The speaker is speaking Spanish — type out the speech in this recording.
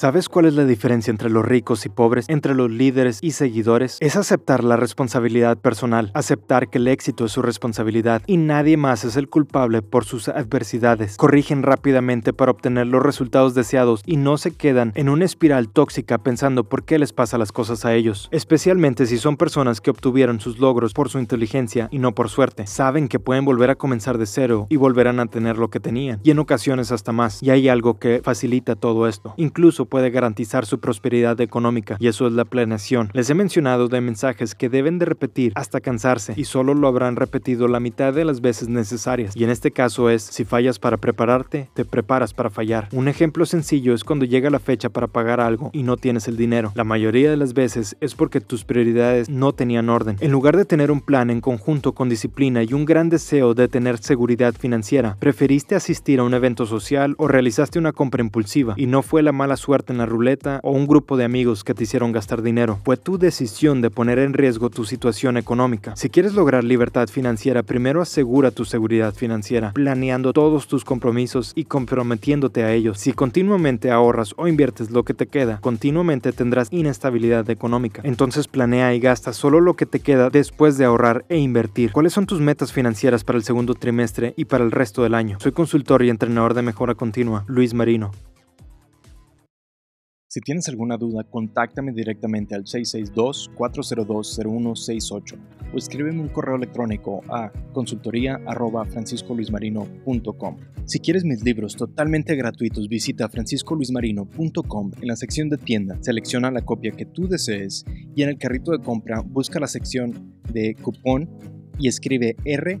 ¿Sabes cuál es la diferencia entre los ricos y pobres, entre los líderes y seguidores? Es aceptar la responsabilidad personal, aceptar que el éxito es su responsabilidad y nadie más es el culpable por sus adversidades. Corrigen rápidamente para obtener los resultados deseados y no se quedan en una espiral tóxica pensando por qué les pasa las cosas a ellos, especialmente si son personas que obtuvieron sus logros por su inteligencia y no por suerte. Saben que pueden volver a comenzar de cero y volverán a tener lo que tenían, y en ocasiones hasta más. Y hay algo que facilita todo esto. Incluso puede garantizar su prosperidad económica, y eso es la planeación. Les he mencionado de mensajes que deben de repetir hasta cansarse, y solo lo habrán repetido la mitad de las veces necesarias. Y en este caso es, si fallas para prepararte, te preparas para fallar. Un ejemplo sencillo es cuando llega la fecha para pagar algo y no tienes el dinero. La mayoría de las veces es porque tus prioridades no tenían orden. En lugar de tener un plan en conjunto con disciplina y un gran deseo de tener seguridad financiera, preferiste asistir a un evento social o realizaste una compra impulsiva y no fue la mala suerte en la ruleta o un grupo de amigos que te hicieron gastar dinero. Fue tu decisión de poner en riesgo tu situación económica. Si quieres lograr libertad financiera, primero asegura tu seguridad financiera, planeando todos tus compromisos y comprometiéndote a ellos. Si continuamente ahorras o inviertes lo que te queda, continuamente tendrás inestabilidad económica. Entonces planea y gasta solo lo que te queda después de ahorrar e invertir. ¿Cuáles son tus metas financieras para el segundo trimestre y para el resto del año? Soy consultor y entrenador de mejora continua, Luis Marino. Si tienes alguna duda, contáctame directamente al 662-402-0168 o escríbeme un correo electrónico a consultoría.franciscoluismarino.com. Si quieres mis libros totalmente gratuitos, visita franciscoluismarino.com en la sección de tienda, selecciona la copia que tú desees y en el carrito de compra busca la sección de cupón y escribe R